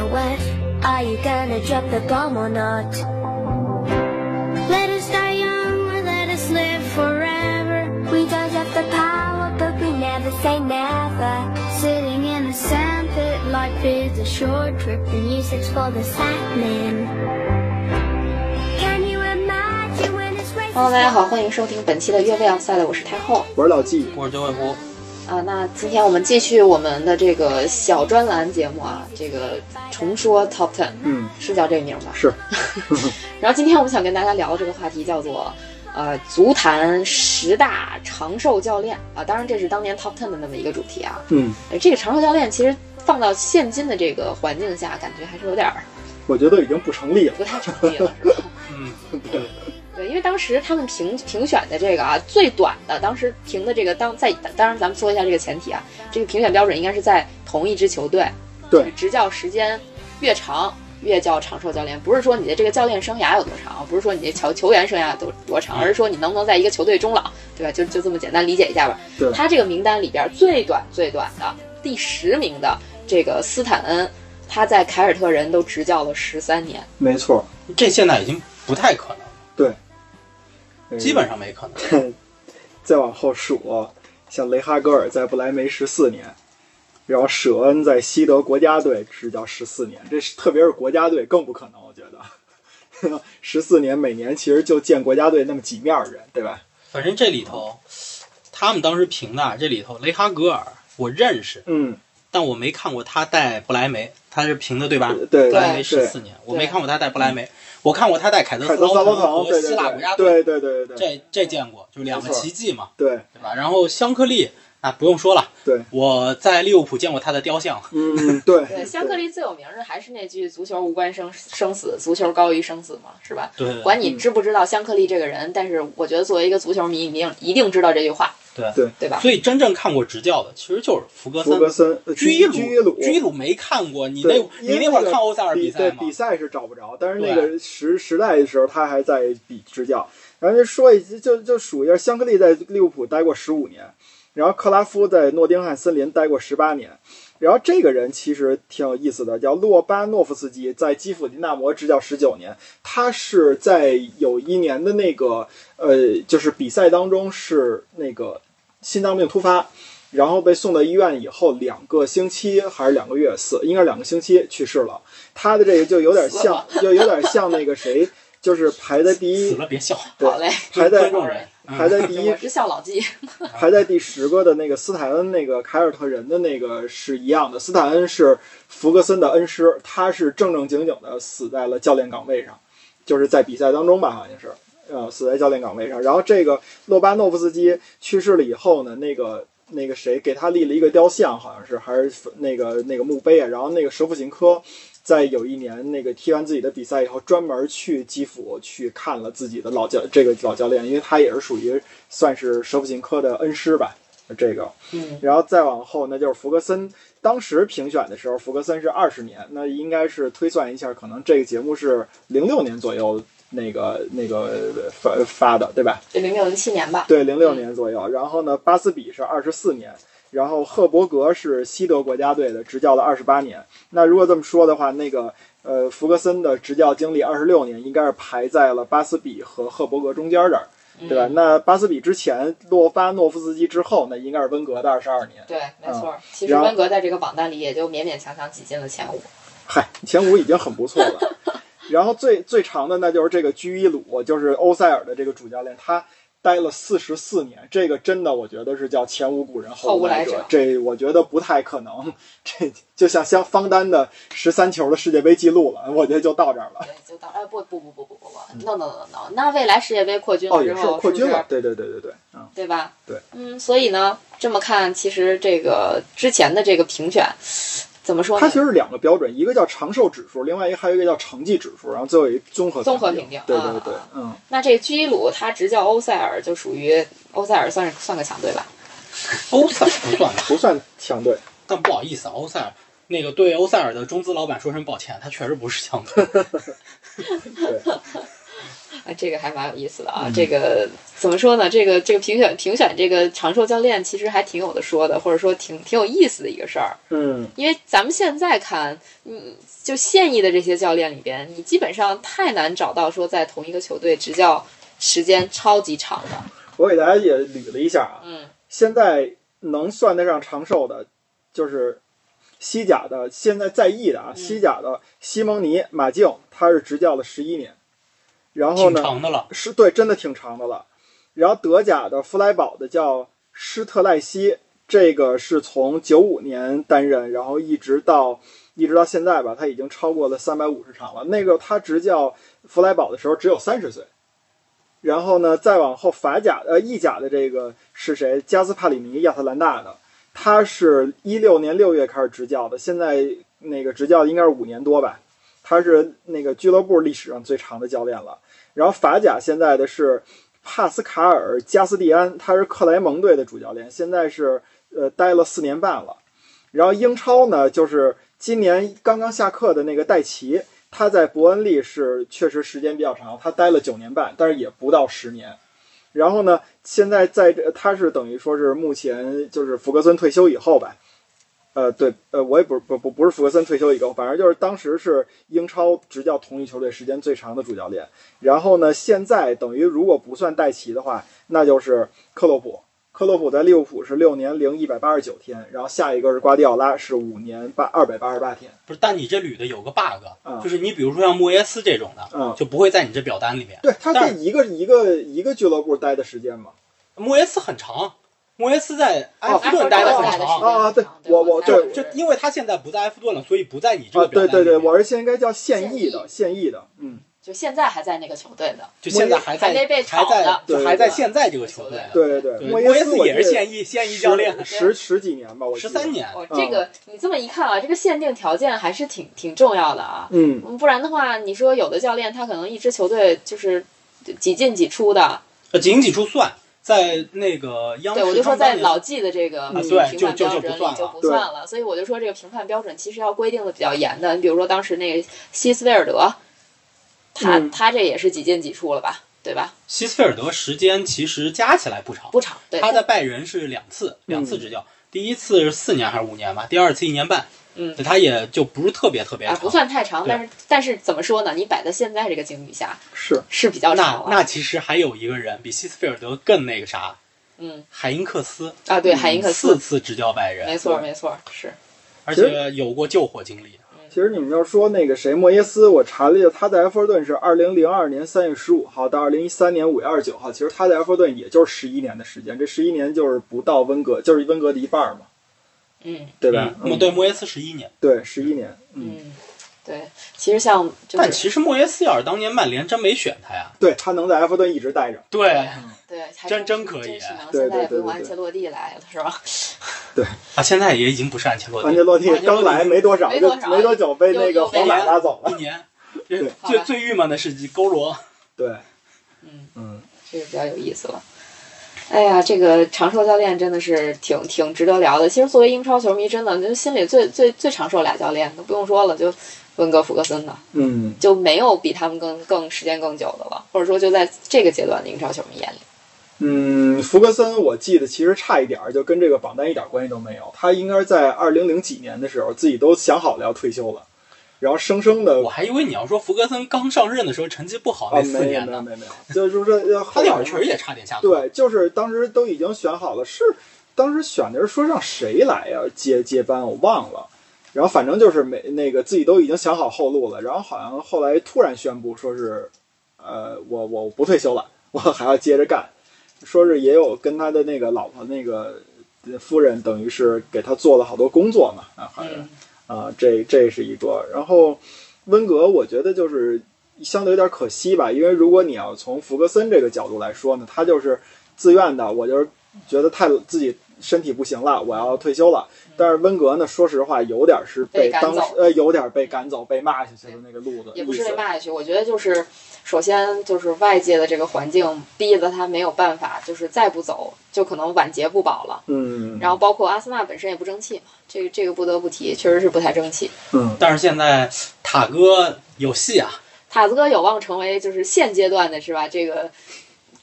expecting the worst. Are you gonna drop the bomb or not? Let us die young or let us live forever. We don't have the power, but we never say never. Sitting in the sandpit, life is a short trip. The music's for the sad men. Can you imagine when it's raining? Hello，大家好，欢迎收听本期的越位 Outside，我是太后。我是老纪，我是九尾狐， 啊，那今天我们继续我们的这个小专栏节目啊，这个重说 Top Ten，嗯，是叫这个名吧？是。然后今天我们想跟大家聊的这个话题叫做，呃，足坛十大长寿教练啊，当然这是当年 Top Ten 的那么一个主题啊。嗯，呃这个长寿教练其实放到现今的这个环境下，感觉还是有点儿我觉得已经不成立了。不太成立了，是吧？嗯，对，因为当时他们评评选的这个啊，最短的，当时评的这个当在，当然咱们说一下这个前提啊，这个评选标准应该是在同一支球队，对执教时间越长越叫长寿教练，不是说你的这个教练生涯有多长，不是说你的球球员生涯多多长，而是说你能不能在一个球队终老，对吧？就就这么简单理解一下吧。对他这个名单里边最短最短的第十名的这个斯坦恩，他在凯尔特人都执教了十三年。没错，这现在已经不太可能了，对，基本上没可能。上 再往后数，像雷哈格尔在不莱梅十四年，然后舍恩在西德国家队执教十四年，这是特别是国家队更不可能，我觉得。十四年，每年其实就见国家队那么几面人，对吧？反正这里头，他们当时评的啊这里头，雷哈格尔我认识，嗯，但我没看过他带不莱梅，他是评的对吧？对不莱梅对十四年，我没看过他带不莱梅，我看过他带凯德斯劳滕和希腊国家队对对对对对。这这见过，就两个奇迹嘛，对。对吧？然后香克利啊，不用说了，对，我在利物浦见过他的雕像，嗯对 对，香克利最有名的还是那句“足球无关生生死，足球高于生死”嘛，是吧？对对对。管你知不知道香克利这个人，但是我觉得作为一个足球迷，一定一定知道这句话，对对对吧？所以真正看过执教的其实就是福格森福。格森、呃居伊鲁，鲁、居鲁没看过，你那你那会儿看欧塞尔比赛吗？比赛是找不着，但是那个时时代的时候，他还在比执教。然后就说一就就数一下，香克利在利物浦待过十五年，然后克拉夫在诺丁汉森林待过十八年。然后这个人其实挺有意思的，叫洛巴诺夫斯基，在基辅 dinamo 摩执教十九年。他是在有一年的那个呃，就是比赛当中是那个心脏病突发，然后被送到医院以后，两个星期还是两个月死，应该是两个星期去世了。他的这个就有点像，就有点像那个谁，就是排在第一，死了别笑，对好嘞，排在尊重人。排在第一 我，是笑老纪，排在第十个的那个斯坦恩，那个凯尔特人的那个是一样的。斯坦恩是福格森的恩师，他是正正经经的死在了教练岗位上，就是在比赛当中吧，好像是，呃，死在教练岗位上。然后这个洛巴诺夫斯基去世了以后呢，那个那个谁给他立了一个雕像，好像是还是那个那个墓碑啊。然后那个舍甫琴科。在有一年，那个踢完自己的比赛以后，专门去基辅去看了自己的老教这个老教练，因为他也是属于算是舍甫琴科的恩师吧。这个，嗯，然后再往后，那就是福格森。当时评选的时候，福格森是二十年，那应该是推算一下，可能这个节目是零六年左右那个那个发发的，对吧？这零六零七年吧，对，零六年左右。然后呢，巴斯比是二十四年，然后赫伯格是西德国家队的，执教了二十八年。那如果这么说的话，那个呃，福格森的执教经历二十六年，应该是排在了巴斯比和赫伯格中间这儿，对吧？嗯那巴斯比之前，洛巴诺夫斯基之后，那应该是温格的二十二年。对，没错。其实温格在这个榜单里也就勉勉强强挤进了前五。嗨，前五已经很不错了。然后最最长的那就是这个居伊鲁，就是欧塞尔的这个主教练，他待了四十四年，这个真的我觉得是叫前无古人后无来者来者，这我觉得不太可能。这就像像方丹的十三球的世界杯记录了，我觉得就到这儿了。对，就到哎不不不不不不不，no no no no，那未来世界杯扩军了之后，扩军了对对对对对，嗯，对吧？对，嗯，所以呢，这么看，其实这个之前的这个评选，怎么说呢它其？实是两个标准，一个叫长寿指数，另外一个还有一个叫成绩指数，然后最后一综合综合评评定对啊对对，嗯，那这居伊鲁他执教欧塞尔，就属于欧塞尔算是算个强队吧？欧塞尔不算，不算强队，但不好意思啊，欧塞尔那个对欧塞尔的中资老板说声抱歉，他确实不是强队。对，啊，这个还蛮有意思的啊。嗯这个怎么说呢？这个这个评选评选这个长寿教练，其实还挺有的说的，或者说挺挺有意思的一个事儿。嗯，因为咱们现在看，嗯，就现役的这些教练里边，你基本上太难找到说在同一个球队执教时间超级长的。我给大家也捋了一下啊，嗯现在能算得上长寿的，就是西甲的，现在在役的啊，嗯西甲的西蒙尼、马竞，他是执教了十一年，然后挺呢，长的了。是对，真的挺长的了。然后德甲的弗莱堡的叫施特赖西，这个是从九五年担任，然后一直到一直到现在吧，他已经超过了三百五十场了。那个他执教弗莱堡的时候只有三十岁。然后呢，再往后法甲呃意甲的这个是谁？加斯帕里尼，亚特兰大的，他是一六年六月开始执教的，现在那个执教应该是五年多吧。他是那个俱乐部历史上最长的教练了。然后法甲现在的是帕斯卡尔·加斯蒂安，他是克莱蒙队的主教练，现在是呃待了四年半了。然后英超呢，就是今年刚刚下课的那个戴奇，他在伯恩利是确实时间比较长，他待了九年半，但是也不到十年。然后呢，现在在这他是等于说是目前就是福格森退休以后吧，呃，对，呃，我也不不不不是福格森退休以后，反正就是当时是英超执教同一球队时间最长的主教练。然后呢，现在等于如果不算戴奇的话，那就是克洛普。克洛普在利物浦是六年零一百八十九天，然后下一个是瓜迪奥拉是五年八二百八十八天。不是，但你这捋的有个 bug，、嗯就是你比如说像莫耶斯这种的，嗯就不会在你这表单里面。对，他但在一个一个一个俱乐部待的时间嘛。莫耶斯很长，莫耶斯在埃哦弗顿待的很长。啊啊对我我就对就因为他现在不在埃弗顿了，所以不在你这啊，个对对对。我是现在应该叫现役的，现役的，嗯，就现在还在那个球队的，就现在还在还被炒还在还在现在这个球队。对对对，对，莫莫耶斯也是现役现役教练，十十十几年吧，十三。年。哦，这个你这么一看啊，这个限定条件还是挺挺重要的啊。嗯，嗯不然的话，你说有的教练他可能一支球队就是几进几出的，呃，几进几出算，在那个央视对我就说在老纪的这个评判就就不算了标准里就不算了。所以我就说这个评判标准其实要规定的比较严的。你比如说当时那个希斯菲尔德，他嗯他这也是几进几出了吧，对吧？希斯菲尔德时间其实加起来不长，不长，对，他在拜仁是两次两次执教，第一次是四年还是五年吧，第二次一年半，嗯。对他也就不是特别特别长，啊不算太长，但是但是怎么说呢？你摆在现在这个境遇下是。是比较那长了。那其实还有一个人比希斯菲尔德更那个啥，嗯。海因克斯。啊，对，海因克斯，四次执教拜仁，没错没错，是。而且有过救火经历。其实你们要说那个谁莫耶斯，我查了一下，他在埃弗顿是二零零二年三月十五号到二零一三年五月二十九号，其实他在埃弗顿也就是十一年的时间，这十一年就是不到温格，就是温格的一半儿嘛，嗯。对吧？嗯，对，莫耶斯十一年。对，十一年，嗯，嗯，对，其实像就是但其实莫耶斯要是当年曼联真没选他呀，对他能在埃弗顿一直待着，对对，还真真可以现在对对对也不用安切洛蒂来了，是吧？对。啊，现在也已经不是安切洛蒂，安切洛蒂安切洛蒂刚来没多少，就没多久被那个皇马拉走了，一年。对。最最郁闷的是勾罗，对，嗯，嗯，这个比较有意思了。哎呀，这个长寿教练真的是挺挺值得聊的。其实作为英超球迷，真的就心里最最最长寿俩教练，都不用说了，就温格、福格森的，嗯，就没有比他们更更时间更久的了，或者说就在这个阶段的英超球迷眼里。嗯，福格森我记得其实差一点儿，就跟这个榜单一点关系都没有。他应该是在二零零几年的时候，自己都想好了要退休了，然后生生的我还以为你要说福格森刚上任的时候成绩不好啊，那四年呢，没有没有没有，就是说 呃他那会儿确实也差点下课。对，就是当时都已经选好了，是当时选的是说让谁来呀、接接班，我忘了。然后反正就是每那个自己都已经想好后路了，然后好像后来突然宣布说是，呃，我我不退休了，我还要接着干，说是也有跟他的那个老婆那个夫人，等于是给他做了好多工作嘛，啊，好像嗯啊，这这是一个。然后温格，我觉得就是相对有点可惜吧，因为如果你要从弗格森这个角度来说呢，他就是自愿的，我就是觉得太自己身体不行了，我要退休了。但是温格呢，说实话，有点是被当时被赶走呃有点被赶走、被骂下去的那个路子，也不是被骂下去，我觉得就是，首先就是外界的这个环境逼得他没有办法，就是再不走就可能晚节不保了。嗯，然后包括阿森纳本身也不争气嘛，这个这个不得不提，确实是不太争气。嗯但是现在塔哥有戏啊，塔子哥有望成为就是现阶段的是吧？这个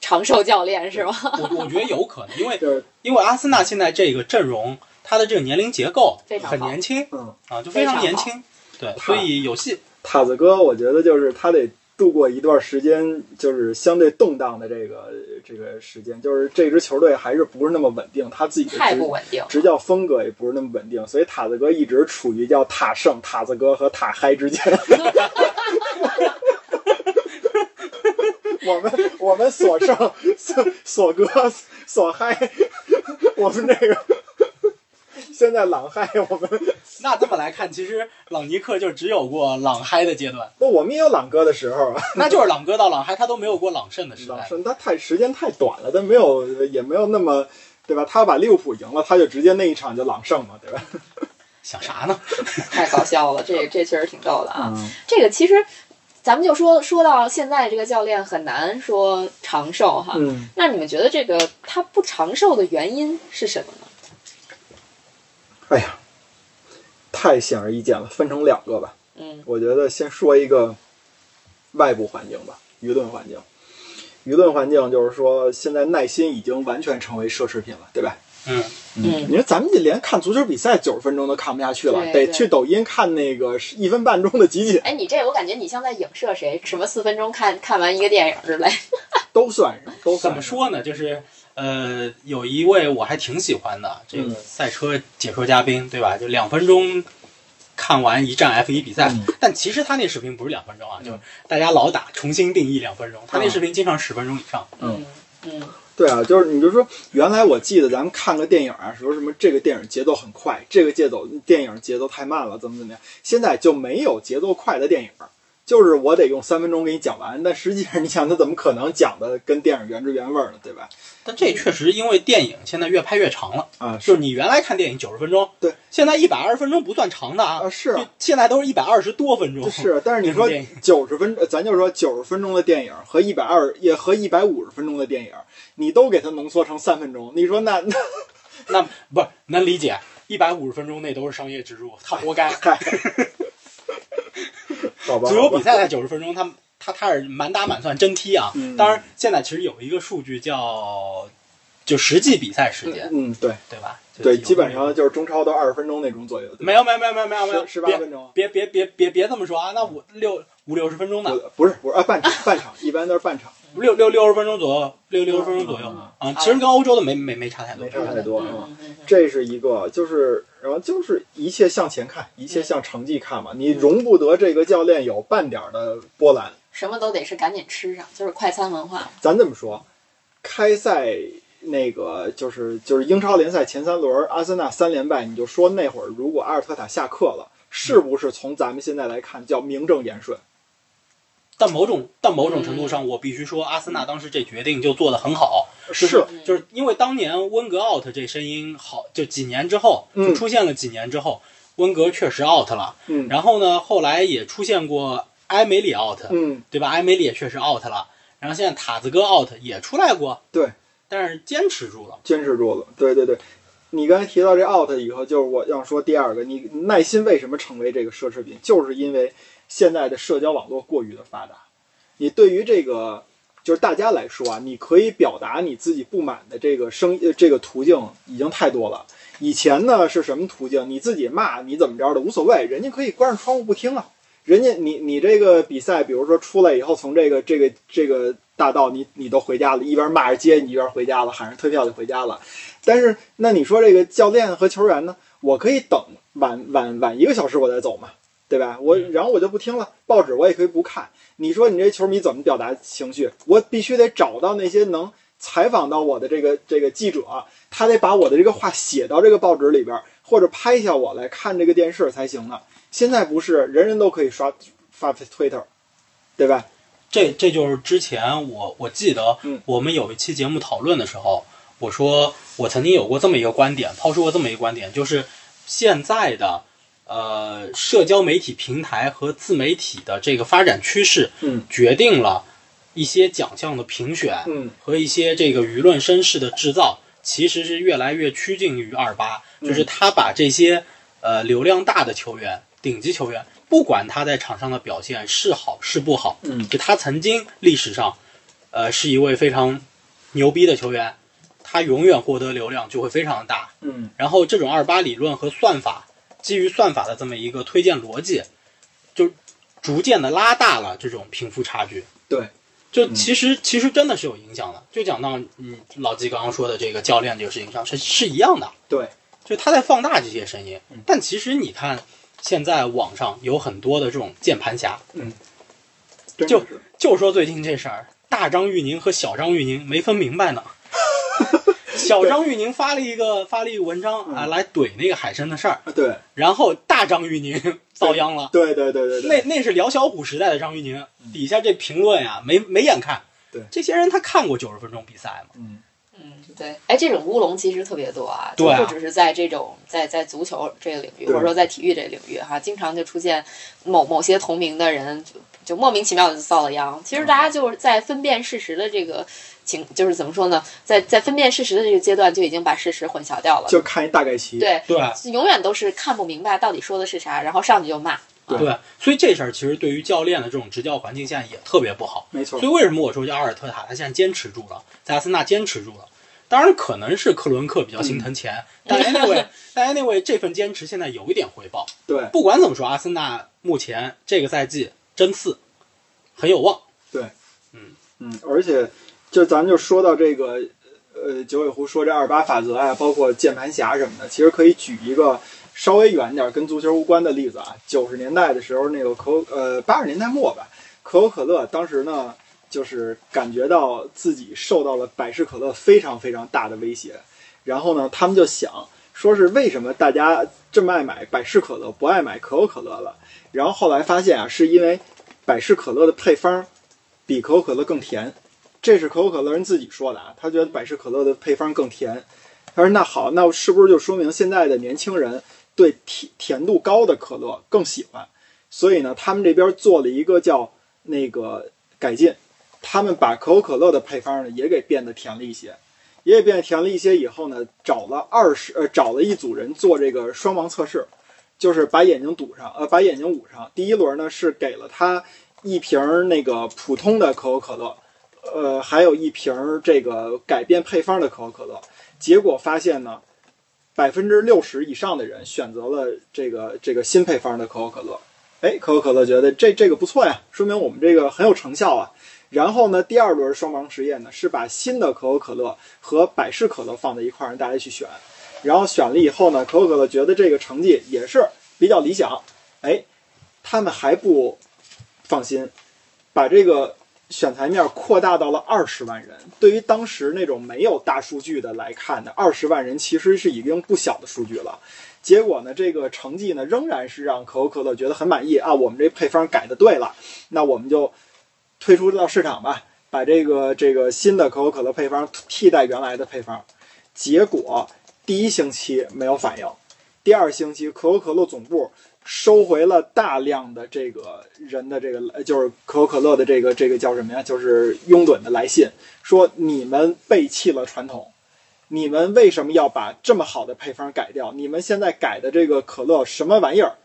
长寿教练是吗？我我觉得有可能，因为就是因为阿森纳现在这个阵容，他的这个年龄结构非常好很年轻嗯，啊，就非常年轻，对，所以有戏。塔子哥，我觉得就是他得度过一段时间，就是相对动荡的这个这个时间，就是这支球队还是不是那么稳定，他自己的太执不稳定。执教风格也不是那么稳定，所以塔子哥一直处于叫塔胜、塔子哥和塔嗨之间。我们我们所剩、所所哥、所嗨，我们这个现在朗嗨，我们那这么来看，其实朗尼克就只有过朗嗨的阶段，不，我们也有朗哥的时候啊。那就是朗哥到朗嗨，他都没有过朗胜的时代。朗圣他太时间太短了，他没有也没有那么对吧？他把利物浦赢了，他就直接那一场就朗胜嘛，对吧？想啥呢？太搞笑了，这这确实挺逗的啊。嗯这个其实咱们就说说到现在，这个教练很难说长寿哈。嗯，那你们觉得这个他不长寿的原因是什么呢？哎呀，太显而易见了，分成两个吧。嗯我觉得先说一个外部环境吧，舆论环境。舆论环境就是说，现在耐心已经完全成为奢侈品了，对吧？嗯，嗯你说咱们这连看足球比赛九十分钟都看不下去了，得去抖音看那个一分半钟的集锦，哎，你这我感觉你像在影射谁？什么四分钟看看完一个电影之类？都算上，都怎算怎。么说呢？就是呃，有一位我还挺喜欢的这个嗯赛车解说嘉宾，对吧？就两分钟看完一站 F 一比赛，嗯但其实他那视频不是两分钟啊，嗯就是大家老打重新定义两分钟，他那嗯视频经常十分钟以上。嗯嗯对啊，就是你就说，原来我记得咱们看个电影啊，说什么这个电影节奏很快，这个节奏电影节奏太慢了，怎么怎么样？现在就没有节奏快的电影，就是我得用三分钟给你讲完。但实际上，你想他怎么可能讲的跟电影原汁原味呢？对吧？但这确实因为电影现在越拍越长了，啊，就是你原来看电影九十分钟，对，现在一百二十分钟不算长的啊，啊是啊现在都是一百二十多分钟。是，但是你说九十分，呃咱就说九十分钟的电影和一百二也和一百五十分钟的电影，你都给它浓缩成三分钟，你说那那 那不是能理解，一百五十分钟那都是商业植入，他活该。足球比赛才九十分钟，他他他是满打满算真踢啊。嗯当然，现在其实有一个数据叫就实际比赛时间，嗯，对对吧？对，基本上就是中超都二十分钟那种左右，没有没有没有没有没有十十八分钟。别别别别别这么说啊！那五六五六十分钟的，不不是不是啊，半场半场，一般都是半场，六六六十分钟左右，六六十分钟左右嗯啊。其实跟欧洲的没没没差太多没。差太多。这是一个，就是然后就是一切向前看，一切向成绩看嘛，你容不得这个教练有半点儿的波澜。什么都得是赶紧吃上，就是快餐文化。咱这么说，开赛那个就是就是英超联赛前三轮，阿森纳三连败，你就说那会儿如果阿尔特塔下课了，是不是从咱们现在来看叫名正言顺？但某种但某种程度上，我必须说，阿森纳当时这决定就做得很好，是，就是因为当年温格 out 这声音好，就几年之后嗯就出现了，几年之后，温格确实 out 了。嗯然后呢，后来也出现过埃梅里 out，嗯，对吧？埃梅里也确实 out 了。然后现在塔子哥 out 也出来过，对，但是坚持住了。坚持住了。对对对，你刚才提到这 out 以后，就是我要说第二个，你耐心为什么成为这个奢侈品，就是因为现在的社交网络过于的发达。你对于这个就是大家来说啊，你可以表达你自己不满的这个声这个途径已经太多了。以前呢是什么途径？你自己骂你怎么着的无所谓，人家可以关上窗户不听啊。人家你你这个比赛，比如说出来以后，从这个这个这个大道你你都回家了，一边骂着街，你一边回家了，喊上退票就回家了。但是那你说这个教练和球员呢？我可以等晚晚晚一个小时我再走嘛，对吧？我然后我就不听了，报纸我也可以不看。你说你这球迷怎么表达情绪？我必须得找到那些能采访到我的这个这个记者，他得把我的这个话写到这个报纸里边，或者拍下我来看这个电视才行呢。现在不是人人都可以刷发 Twitter，对吧？这这就是之前我我记得嗯我们有一期节目讨论的时候，我说我曾经有过这么一个观点，抛出过这么一个观点，就是现在的呃社交媒体平台和自媒体的这个发展趋势，嗯。决定了一些奖项的评选嗯。和一些这个舆论声势的制造，其实是越来越趋近于二八，嗯。就是他把这些呃流量大的球员、顶级球员不管他在场上的表现是好是不好，嗯。就他曾经历史上，呃，是一位非常牛逼的球员，他永远获得流量就会非常大。嗯。然后这种二八理论和算法，基于算法的这么一个推荐逻辑，就逐渐的拉大了这种贫富差距。对，就其实、其实真的是有影响的。就讲到嗯老季刚刚说的这个教练这个事情上是是一样的，对，就他在放大这些声音嗯。但其实你看，现在网上有很多的这种键盘侠，嗯就就说最近这事儿，大张玉宁和小张玉宁没分明白呢。小张玉宁发了一个发了一个文章啊，嗯来怼那个海参的事儿，对。然后大张玉宁遭殃了。对 对对对对，那那是辽小虎时代的张玉宁，底下这评论呀，没没眼看。对。这些人他看过九十分钟比赛吗？嗯。嗯，对，哎，这种乌龙其实特别多啊，对不只是在这种在在足球这个领域，或者说在体育这个领域哈，经常就出现某某些同名的人就就莫名其妙的就遭了殃。其实大家就是在分辨事实的这个情，就是怎么说呢，在在分辨事实的这个阶段就已经把事实混淆掉了。就看一大概齐。对，对永远都是看不明白到底说的是啥，然后上去就骂。对对，所以这事儿其实对于教练的这种执教环境现在也特别不好。没错所以为什么我说叫阿尔特塔他现在坚持住了，在阿森纳坚持住了？当然可能是克伦克比较心疼钱，但 anyway，但 anyway 这份坚持现在有一点回报。对不管怎么说，阿森纳目前这个赛季争四很有望。对，嗯嗯，而且就咱就说到这个，呃，九尾狐说这二八法则啊，包括键盘侠什么的，其实可以举一个稍微远点跟足球无关的例子啊。九十年代的时候，那个可呃八十年代末吧，可口可乐当时呢，就是感觉到自己受到了百事可乐非常非常大的威胁，然后呢，他们就想说是为什么大家这么爱买百事可乐，不爱买可口可乐了？然后后来发现啊，是因为百事可乐的配方比可口可乐更甜，这是可口可乐人自己说的啊，他觉得百事可乐的配方更甜。他说：“那好，那是不是就说明现在的年轻人对甜甜度高的可乐更喜欢？所以呢，他们这边做了一个叫那个改进，他们把可口可乐的配方呢也给变得甜了一些，也给变得甜了一些。以后呢，找了二十呃找了一组人做这个双盲测试，就是把眼睛堵上，呃，把眼睛捂上。第一轮呢是给了他一瓶那个普通的可口可乐，呃，还有一瓶儿这个改变配方的可口可乐。结果发现呢，百分之六十以上的人选择了这个这个新配方的可口可乐。哎，可口可乐觉得这这个不错呀，说明我们这个很有成效啊。然后呢，第二轮双盲实验呢是把新的可口可乐和百事可乐放在一块儿，让大家去选。然后选了以后呢，可口可乐觉得这个成绩也是比较理想。哎，他们还不放心，把这个选材面扩大到了二十万人。对于当时那种没有大数据的来看呢，二十万人其实是已经不小的数据了。结果呢，这个成绩呢仍然是让可口可乐觉得很满意啊，我们这配方改的对了，那我们就推出到市场吧，把这个这个新的可口可乐配方替代原来的配方。结果第一星期没有反应，第二星期可口可乐总部收回了大量的这个人的这个，就是可口可乐的这个这个叫什么呀？就是拥趸的来信，说你们背弃了传统，你们为什么要把这么好的配方改掉？你们现在改的这个可乐什么玩意儿？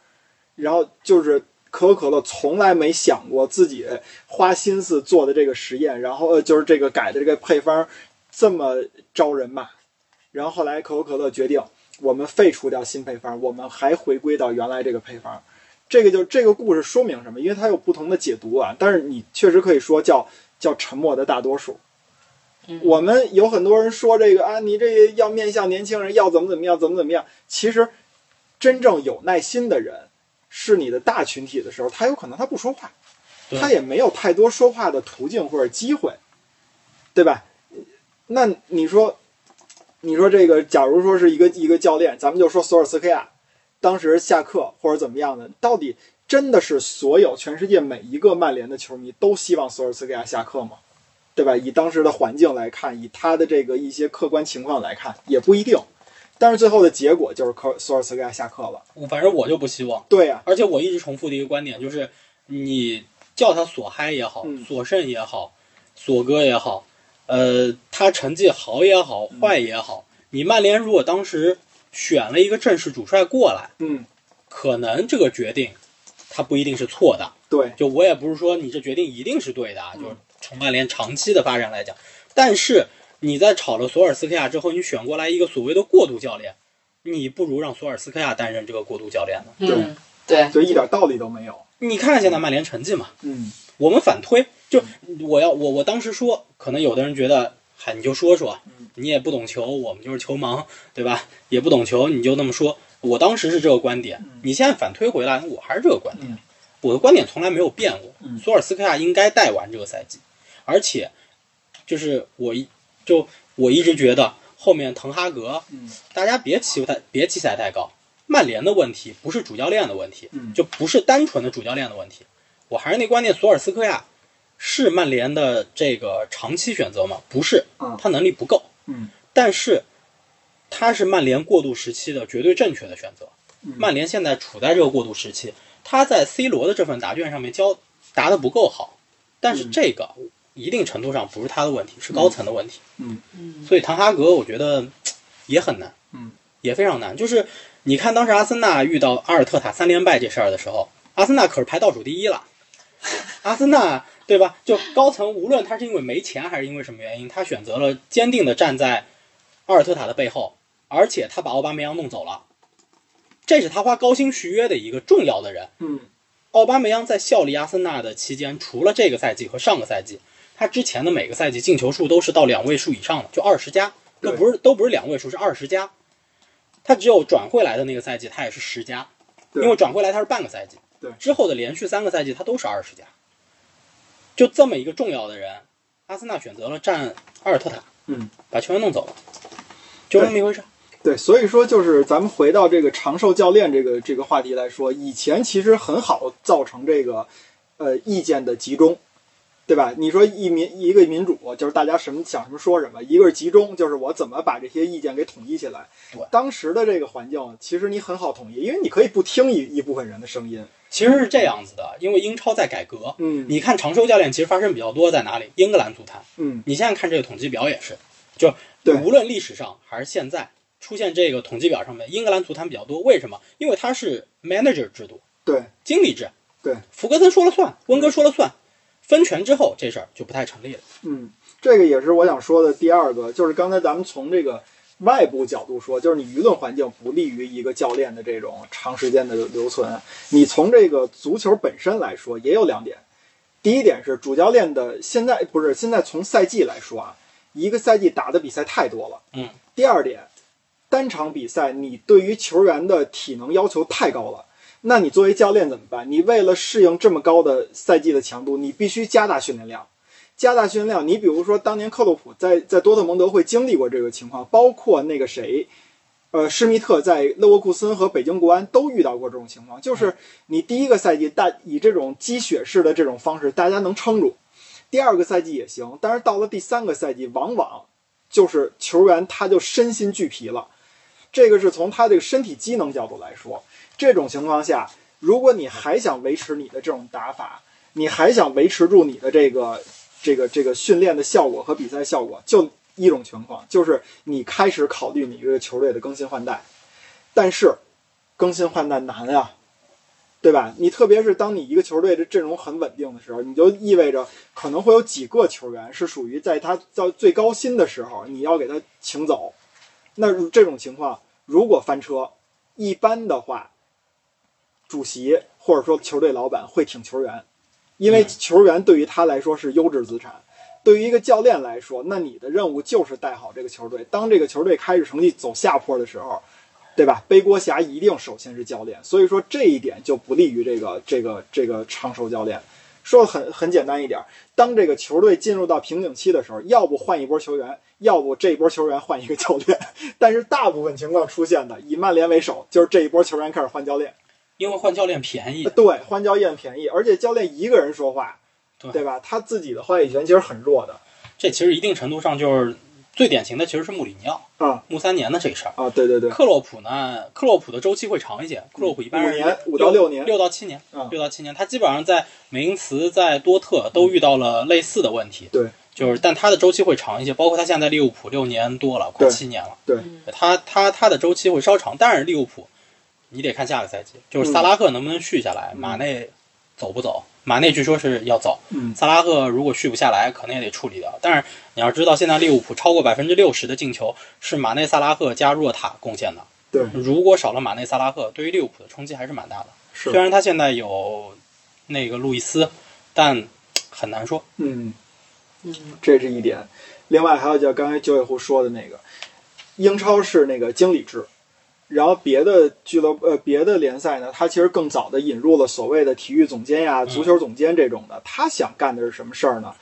然后就是可口可乐从来没想过自己花心思做的这个实验，然后呃就是这个改的这个配方这么招人骂。然后后来可口可乐决定，我们废除掉新配方，我们还回归到原来这个配方。这个就这个故事说明什么？因为它有不同的解读啊，但是你确实可以说叫叫沉默的大多数。嗯我们有很多人说这个啊，你这要面向年轻人，要怎么怎么样，怎么怎么样。其实，真正有耐心的人，是你的大群体的时候，他有可能他不说话，他也没有太多说话的途径或者机会，对吧？那你说，你说这个，假如说是一个一个教练，咱们就说索尔斯克亚，当时下课或者怎么样的，到底真的是所有全世界每一个曼联的球迷都希望索尔斯克亚下课吗？对吧？以当时的环境来看，以他的这个一些客观情况来看，也不一定。但是最后的结果就是科索尔斯克亚下课了。反正我就不希望。对呀、而且我一直重复的一个观点就是，你叫他索嗨也好嗯，索甚也好，索哥也好，呃，他成绩好也好，嗯坏也好，你曼联如果当时选了一个正式主帅过来，嗯，可能这个决定他不一定是错的。对，就我也不是说你这决定一定是对的啊，就是从曼联长期的发展来讲，但是你在炒了索尔斯克亚之后，你选过来一个所谓的过渡教练，你不如让索尔斯克亚担任这个过渡教练呢。嗯，对，就一点道理都没有。你看现在曼联成绩嘛，嗯我们反推，就我要我我当时说，可能有的人觉得，嗨，你就说说，你也不懂球，我们就是球盲，对吧？也不懂球，你就那么说。我当时是这个观点，你现在反推回来，我还是这个观点。嗯我的观点从来没有变过。嗯索尔斯克亚应该带完这个赛季，而且就是我一就我一直觉得后面滕哈格，嗯大家别期待别期待太高。曼联的问题不是主教练的问题，嗯就不是单纯的主教练的问题。我还是那观点，索尔斯克亚是曼联的这个长期选择吗？不是嗯，他能力不够。嗯但是他是曼联过渡时期的绝对正确的选择。嗯曼联现在处在这个过渡时期，他在 C 罗的这份答卷上面交答的不够好，但是嗯这个一定程度上不是他的问题，是高层的问题。嗯嗯所以滕哈格我觉得也很难，嗯，也非常难。就是你看当时阿森纳遇到阿尔特塔三连败这事儿的时候，阿森纳可是排倒数第一了。阿森纳对吧？就高层无论他是因为没钱还是因为什么原因，他选择了坚定的站在阿尔特塔的背后，而且他把奥巴梅扬弄走了，这是他花高薪续约的一个重要的人。嗯奥巴梅扬在效力阿森纳的期间，除了这个赛季和上个赛季，他之前的每个赛季进球数都是到两位数以上的，就二十加，都不是都不是两位数，是二十加。他只有转会来的那个赛季，他也是十加，因为转会来他是半个赛季，对之后的连续三个赛季他都是二十加。就这么一个重要的人，阿森纳选择了站阿尔特塔，嗯，把球员弄走了，就这么一回事。对，所以说就是咱们回到这个长寿教练这个这个话题来说，以前其实很好造成这个呃意见的集中，对吧？你说一民一个民主，就是大家什么想什么说什么；一个是集中，就是我怎么把这些意见给统一起来对。当时的这个环境，其实你很好统一，因为你可以不听一一部分人的声音。其实是这样子的，因为英超在改革，嗯你看长寿教练其实发生比较多在哪里？英格兰足坛。嗯，你现在看这个统计表也是，就对无论历史上还是现在出现这个统计表上面，英格兰足坛比较多。为什么？因为它是 manager 制度，对经理制。对，福格森说了算，温哥说了算，分权之后这事儿就不太成立了。嗯，这个也是我想说的第二个，就是刚才咱们从这个外部角度说，就是你舆论环境不利于一个教练的这种长时间的留存。你从这个足球本身来说，也有两点。第一点是主教练的现在不是现在从赛季来说啊，一个赛季打的比赛太多了。嗯。第二点，单场比赛你对于球员的体能要求太高了。那你作为教练怎么办？你为了适应这么高的赛季的强度，你必须加大训练量。加大训练量，你比如说当年克洛普在在多特蒙德会经历过这个情况，包括那个谁，呃，施密特在勒沃库森和北京国安都遇到过这种情况，就是你第一个赛季大以这种积雪式的这种方式，大家能撑住，第二个赛季也行，但是到了第三个赛季，往往就是球员他就身心俱疲了，这个是从他这个身体机能角度来说，这种情况下，如果你还想维持你的这种打法，你还想维持住你的这个这个这个训练的效果和比赛效果，就一种情况，就是你开始考虑你这个球队的更新换代，但是更新换代难啊，对吧？你特别是当你一个球队的阵容很稳定的时候，你就意味着可能会有几个球员是属于在他到最高薪的时候，你要给他请走。那这种情况如果翻车，一般的话，主席或者说球队老板会挺球员，因为球员对于他来说是优质资产。对于一个教练来说，那你的任务就是带好这个球队。当这个球队开始成绩走下坡的时候，对吧？背锅侠一定首先是教练，所以说这一点就不利于这个这个这个长寿教练。说的很很简单一点，当这个球队进入到瓶颈期的时候，要不换一波球员，要不这一波球员换一个教练。但是大部分情况出现的，以曼联为首，就是这一波球员开始换教练。因为换教练便宜，对，换教练便宜，而且教练一个人说话，对对吧？他自己的话语权其实很弱的。这其实一定程度上就是最典型的，其实是穆里尼奥啊穆三年的这事儿。啊，对对对，克洛普呢，克洛普的周期会长一些，克洛普一般是五年五到六年六到七年，嗯六到七年。他基本上在美因茨、在多特都遇到了类似的问题，对，就是但他的周期会长一些，包括他现在在利物浦六年多了，快七年了，对他他他的周期会稍长，但是利物浦你得看下个赛季，就是萨拉赫能不能续下来，马内走不走？马内据说是要走，嗯萨拉赫如果续不下来，可能也得处理掉。但是你要知道，现在利物浦超过百分之六十的进球是马内、萨拉赫加若塔贡献的。对，如果少了马内、萨拉赫，对于利物浦的冲击还是蛮大的。是虽然他现在有那个路易斯，但很难说。嗯，嗯这是一点。另外还有就刚才九尾狐说的那个，英超是那个经理制，然后别的俱乐呃别的联赛呢，他其实更早的引入了所谓的体育总监呀、足球总监这种的。他想干的是什么事儿呢？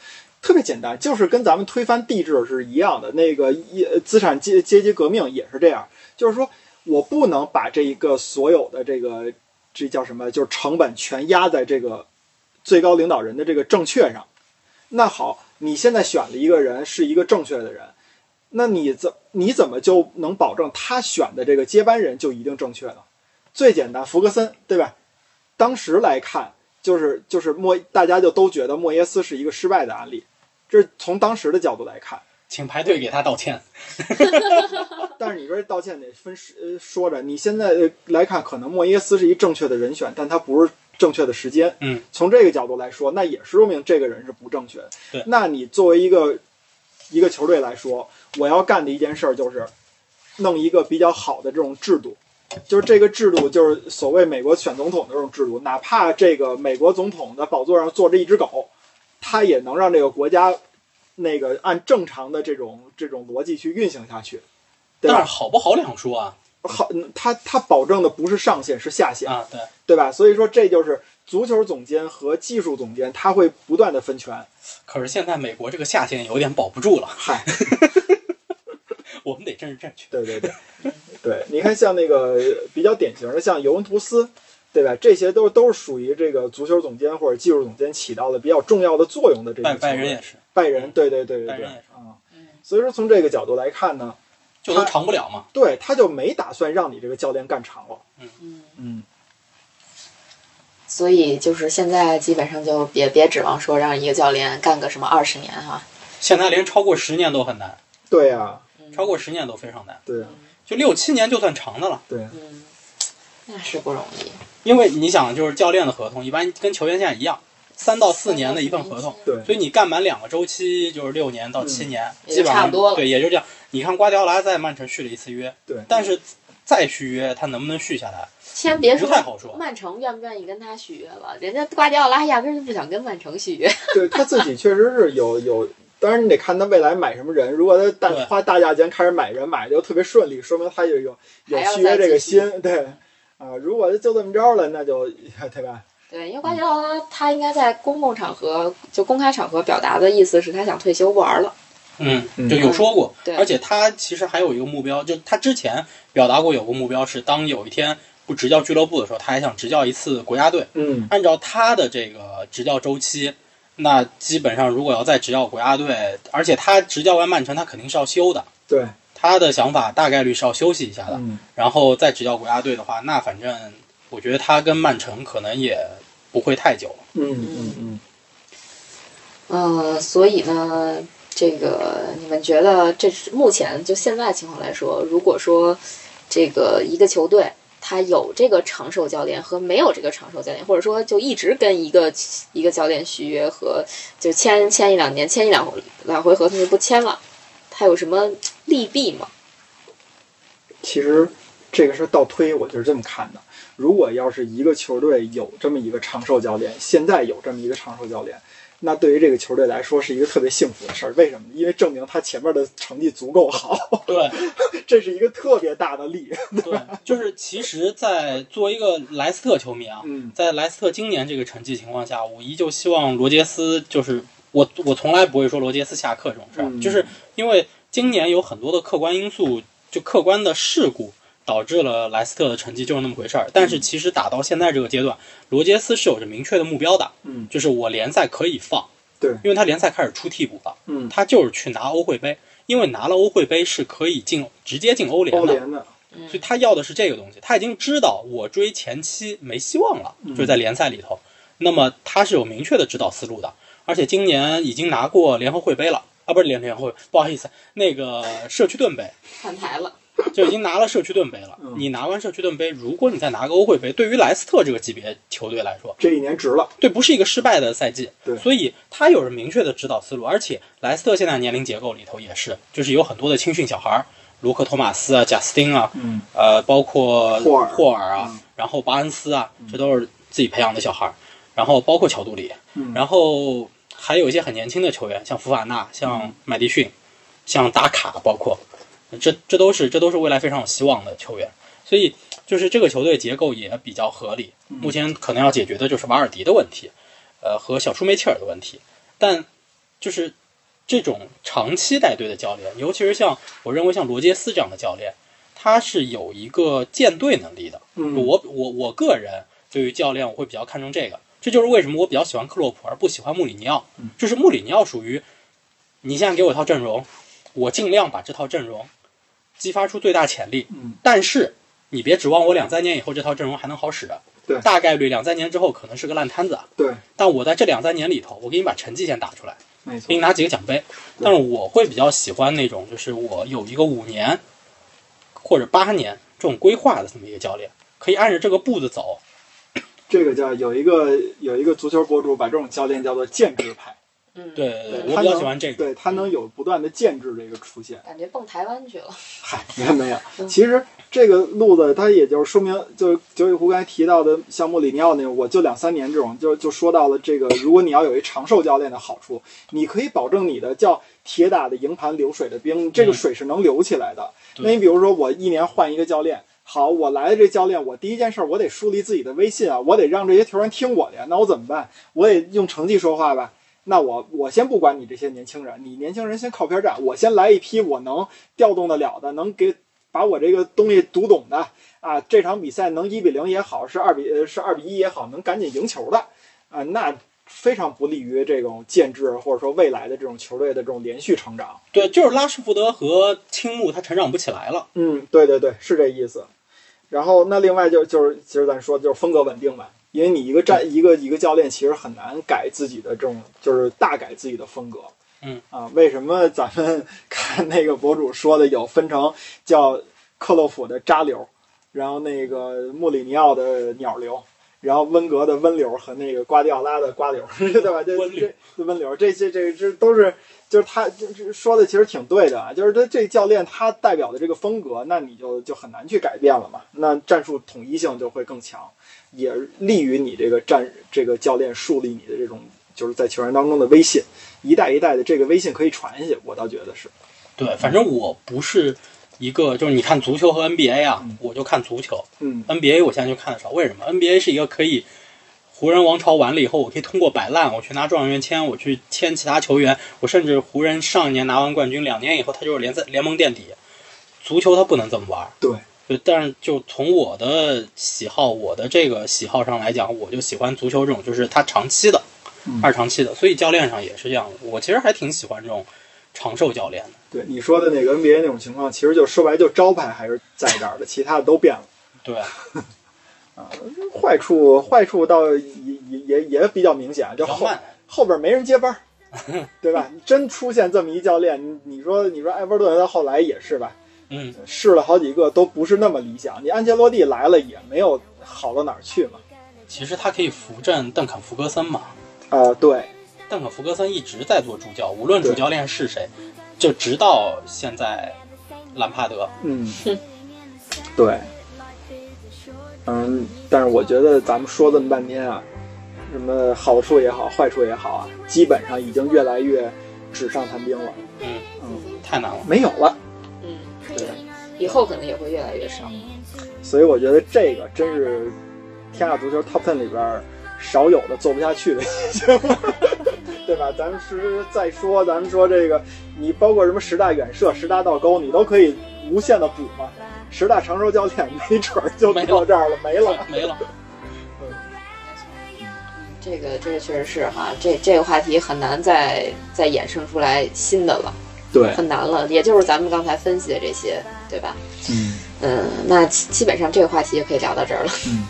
特别简单，就是跟咱们推翻帝制是一样的。那个一资产阶阶级革命也是这样，就是说我不能把这一个所有的这个这叫什么，就是成本全压在这个最高领导人的这个正确上。那好，你现在选了一个人是一个正确的人，那你怎你怎么就能保证他选的这个接班人就一定正确呢？最简单，福格森，对吧？当时来看，就是就是莫，大家就都觉得莫耶斯是一个失败的案例，这是从当时的角度来看。请排队给他道歉。但是你这道歉得分呃说着，你现在呃来看，可能莫耶斯是一正确的人选，但他不是正确的时间。嗯，从这个角度来说，那也说明这个人是不正确的。对那你作为一个一个球队来说，我要干的一件事儿就是弄一个比较好的这种制度，就是这个制度就是所谓美国选总统的这种制度，哪怕这个美国总统的宝座上坐着一只狗，他也能让这个国家那个按正常的这种这种逻辑去运行下去，但是？好不好两说啊好，嗯他他保证的不是上限，是下限，啊！对，对吧？所以说这就是足球总监和技术总监，他会不断的分权。可是现在美国这个下限有点保不住了，嗨，我们得政治正确。对对对，对，你看像那个比较典型的，像尤文图斯，对吧？这些都都是属于这个足球总监或者技术总监起到了比较重要的作用的这拜种球队拜仁也是，拜仁，对对对对对拜仁也是啊嗯。所以说从这个角度来看呢，就都长不了嘛。对他就没打算让你这个教练干长了。嗯，嗯，所以就是现在基本上就别别指望说让一个教练干个什么二十年哈、现在连超过十年都很难，对呀、超过十年都非常难，对、就六七年就算长的了。对、嗯，那是不容易。因为你想，就是教练的合同一般跟球员现在一样，三到四年的一份合同，对。所以你干满两个周期就是六年到七年，基本上差不多。对，也就这样。你看瓜迪奥拉在曼城续了一次约，对。但是再续约他能不能续下来？先别说不太好说。曼城愿不愿意跟他续约了，人家瓜迪奥拉压根儿就不想跟曼城续约。对他自己确实是有有，当然你得看他未来买什么人。如果他大花大价钱开始买人，买的又特别顺利，说明他有有有续约这个心。对，啊，如果就这么着了，那就对吧？对，因为瓜迪奥拉他应该在公共场合就公开场合表达的意思是他想退休不玩了。嗯嗯，就有说过，对而且他其实还有一个目标，就他之前表达过有个目标是，当有一天不执教俱乐部的时候，他还想执教一次国家队。嗯，按照他的这个执教周期，那基本上如果要再执教国家队，而且他执教完曼城，他肯定是要休的。对，他的想法大概率是要休息一下的，嗯，然后再执教国家队的话，那反正我觉得他跟曼城可能也不会太久了。嗯嗯嗯，呃、所以呢，这个你们觉得这是目前就现在情况来说，如果说这个一个球队他有这个长寿教练和没有这个长寿教练，或者说就一直跟一个一个教练续约和就签签一两年，签一两两回合同就不签了，他有什么利弊吗？其实这个是倒推，我就是这么看的。如果要是一个球队有这么一个长寿教练，现在有这么一个长寿教练，那对于这个球队来说是一个特别幸福的事儿。为什么？因为证明他前面的成绩足够好，对 这是一个特别大的利。对，就是其实，在作为一个莱斯特球迷啊，嗯在莱斯特今年这个成绩情况下，我依旧希望罗杰斯就是我我从来不会说罗杰斯下课这种事儿，嗯就是因为今年有很多的客观因素，就客观的事故。导致了莱斯特的成绩就是那么回事儿，但是其实打到现在这个阶段，罗杰斯是有着明确的目标的，嗯。就是我联赛可以放，对。因为他联赛开始出替补了，嗯，他就是去拿欧会杯，因为拿了欧会杯是可以进直接进欧联的，欧联的，所以他要的是这个东西。他已经知道我追前期没希望了，嗯。就是在联赛里头。那么他是有明确的指导思路的，而且今年已经拿过联合会杯了啊，不是联联合会，不好意思，那个社区盾杯，换台了，就已经拿了社区盾杯了。嗯你拿完社区盾杯，如果你再拿个欧会杯，对于莱斯特这个级别球队来说，这一年值了。对，不是一个失败的赛季。对所以他有着明确的指导思路，而且莱斯特现在年龄结构里头也是，就是有很多的青训小孩儿，卢克托马斯啊、贾斯汀啊，嗯，呃，包括霍尔霍尔啊，嗯然后巴恩斯啊，这都是自己培养的小孩儿，然后包括乔杜里，嗯然后还有一些很年轻的球员，像福法纳、像麦迪逊、像达卡，包括这这都是这都是未来非常有希望的球员，所以就是这个球队结构也比较合理。目前可能要解决的就是瓦尔迪的问题，呃，和小舒梅切尔的问题，但就是这种长期带队的教练，尤其是像我认为像罗杰斯这样的教练，他是有一个建队能力的。嗯我我我个人对于教练我会比较看重这个，这就是为什么我比较喜欢克洛普而不喜欢穆里尼奥。嗯就是穆里尼奥属于你现在给我一套阵容，我尽量把这套阵容激发出最大潜力，嗯但是你别指望我两三年以后这套阵容还能好使。对大概率两三年之后可能是个烂摊子。对，但我在这两三年里头，我给你把成绩先打出来，没错给你。拿几个奖杯。但是我会比较喜欢那种，就是我有一个五年或者八年这种规划的这么一个教练，可以按着这个步子走。这个叫有一个有一个足球博主把这种教练叫做建制派，嗯，对，对对，我比较他能喜欢这个。对他能有不断的建制这个出现。感觉蹦台湾去了。嗨，没有。其实这个路子，它也就是说明，就是九尾狐刚才提到的，像穆里尼奥那种，我就两三年这种，就就说到了这个，如果你要有一长寿教练的好处，你可以保证你的叫铁打的营盘流水的兵，这个嗯水是能流起来的。对那你比如说，我一年换一个教练。好，我来的这教练，我第一件事我得树立自己的威信啊，我得让这些球员听我的呀。那我怎么办？我得用成绩说话吧。那我我先不管你这些年轻人，你年轻人先靠边站，我先来一批我能调动得了的，能给把我这个东西读懂的啊，这场比赛能一比零也好，是二比呃是二比一也好，能赶紧赢球的啊，那非常不利于这种建制或者说未来的这种球队的这种连续成长。对，就是拉什福德和青木他成长不起来了。嗯，对对对，是这意思。然后那另外就就是其实咱说的就是风格稳定吧，因为你一个战一个一个教练其实很难改自己的这种就是大改自己的风格。嗯啊，为什么咱们 看那个博主说的有分成叫克洛普的渣流，然后那个穆里尼奥的鸟流，然后温格的温流和那个瓜迪奥拉的瓜流，对吧？这 这温流这些这这都是就是他说的其实挺对的啊，就是他这教练他代表的这个风格，那你就就很难去改变了嘛，那战术统一性就会更强，也利于你这个战这个教练树立你的这种就是在球员当中的威信，一代一代的这个威信可以传下去，我倒觉得是，对，反正我不是一个，就是你看足球和 NBA 啊，嗯我就看足球嗯，NBA 我现在就看的少。为什么？NBA 是一个可以湖人王朝完了以后，我可以通过摆烂，我去拿状元签，我去签其他球员，我甚至湖人上一年拿完冠军，两年以后他就是联赛联盟垫底。足球他不能这么玩，对，对，但是就从我的喜好，我的这个喜好上来讲，我就喜欢足球这种，就是它长期的，嗯二长期的，所以教练上也是这样的。我其实还挺喜欢这种长寿教练的。对你说的那个 NBA 那种情况，其实就说白就招牌还是在这儿的，其他的都变了。对，啊坏处坏处倒也也也也比较明显，就后。后边没人接班，对吧？真出现这么一教练，你你说你说埃弗顿到后来也是吧？嗯，试了好几个都不是那么理想。你安切洛蒂来了也没有好到哪儿去嘛。其实他可以扶正邓肯·福格森嘛。啊、对，邓肯·福格森一直在做助教，无论主教练是谁，就直到现在兰帕德。嗯，对，嗯，但是我觉得咱们说这么半天啊，什么好处也好，坏处也好啊，基本上已经越来越纸上谈兵了，嗯，嗯，太难了。没有了。嗯，对，以后可能也会越来越少。所以我觉得这个真是天下足球 Top Ten 里边少有的做不下去的 对吧？咱们是再说，咱们说这个，你包括什么十大远射、十大倒钩，你都可以无限的补嘛。十大长寿教练没准儿就到这儿了，没了。没了。这个这个确实是哈，这这个话题很难再再衍生出来新的了，对，很难了。也就是咱们刚才分析的这些，对吧？嗯嗯，那基基本上这个话题就可以聊到这儿了。嗯，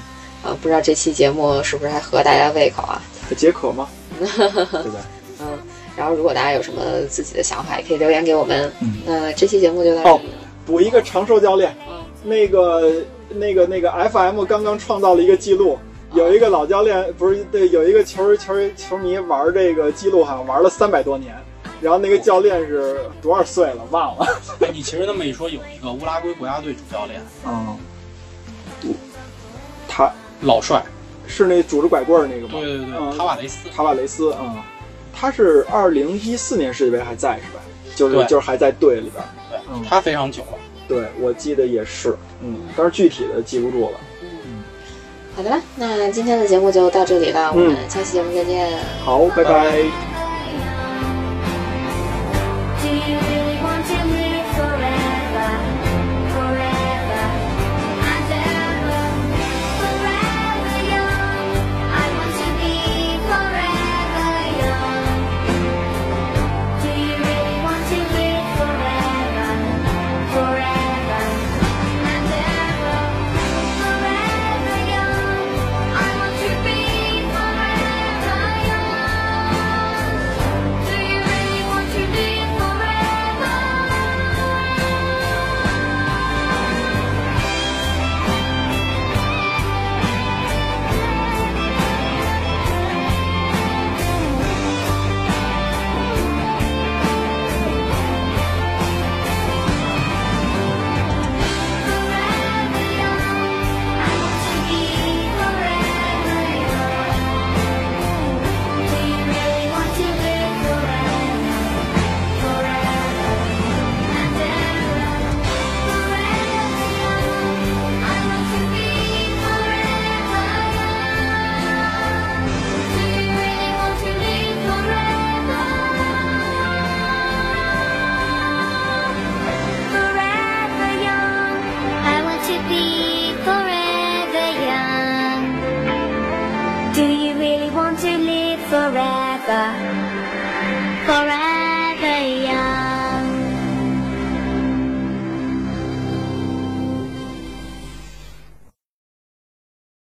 啊，不知道这期节目是不是还合大家胃口啊？解渴吗？对吧？嗯，然后如果大家有什么自己的想法，也可以留言给我们。嗯那这期节目就到这里了。补一个长寿教练。嗯，那个那个那个 FM 刚刚创造了一个记录，有一个老教练不是对，有一个球球球迷玩这个记录，好像玩了三百多年。然后那个教练是多少岁了？忘了。哎，你其实那么一说，有一个乌拉圭国家队主教练，嗯，他老帅，是那拄着拐棍儿那个吗？对对对，嗯塔瓦雷斯。塔瓦雷斯，嗯，他是二零一四年世界杯还在是吧？就是就是还在队里边。对嗯，他非常久了。对，我记得也是，嗯，但是具体的记不住了。嗯好的吧，那今天的节目就到这里了，我们下期节目再见。好，拜拜。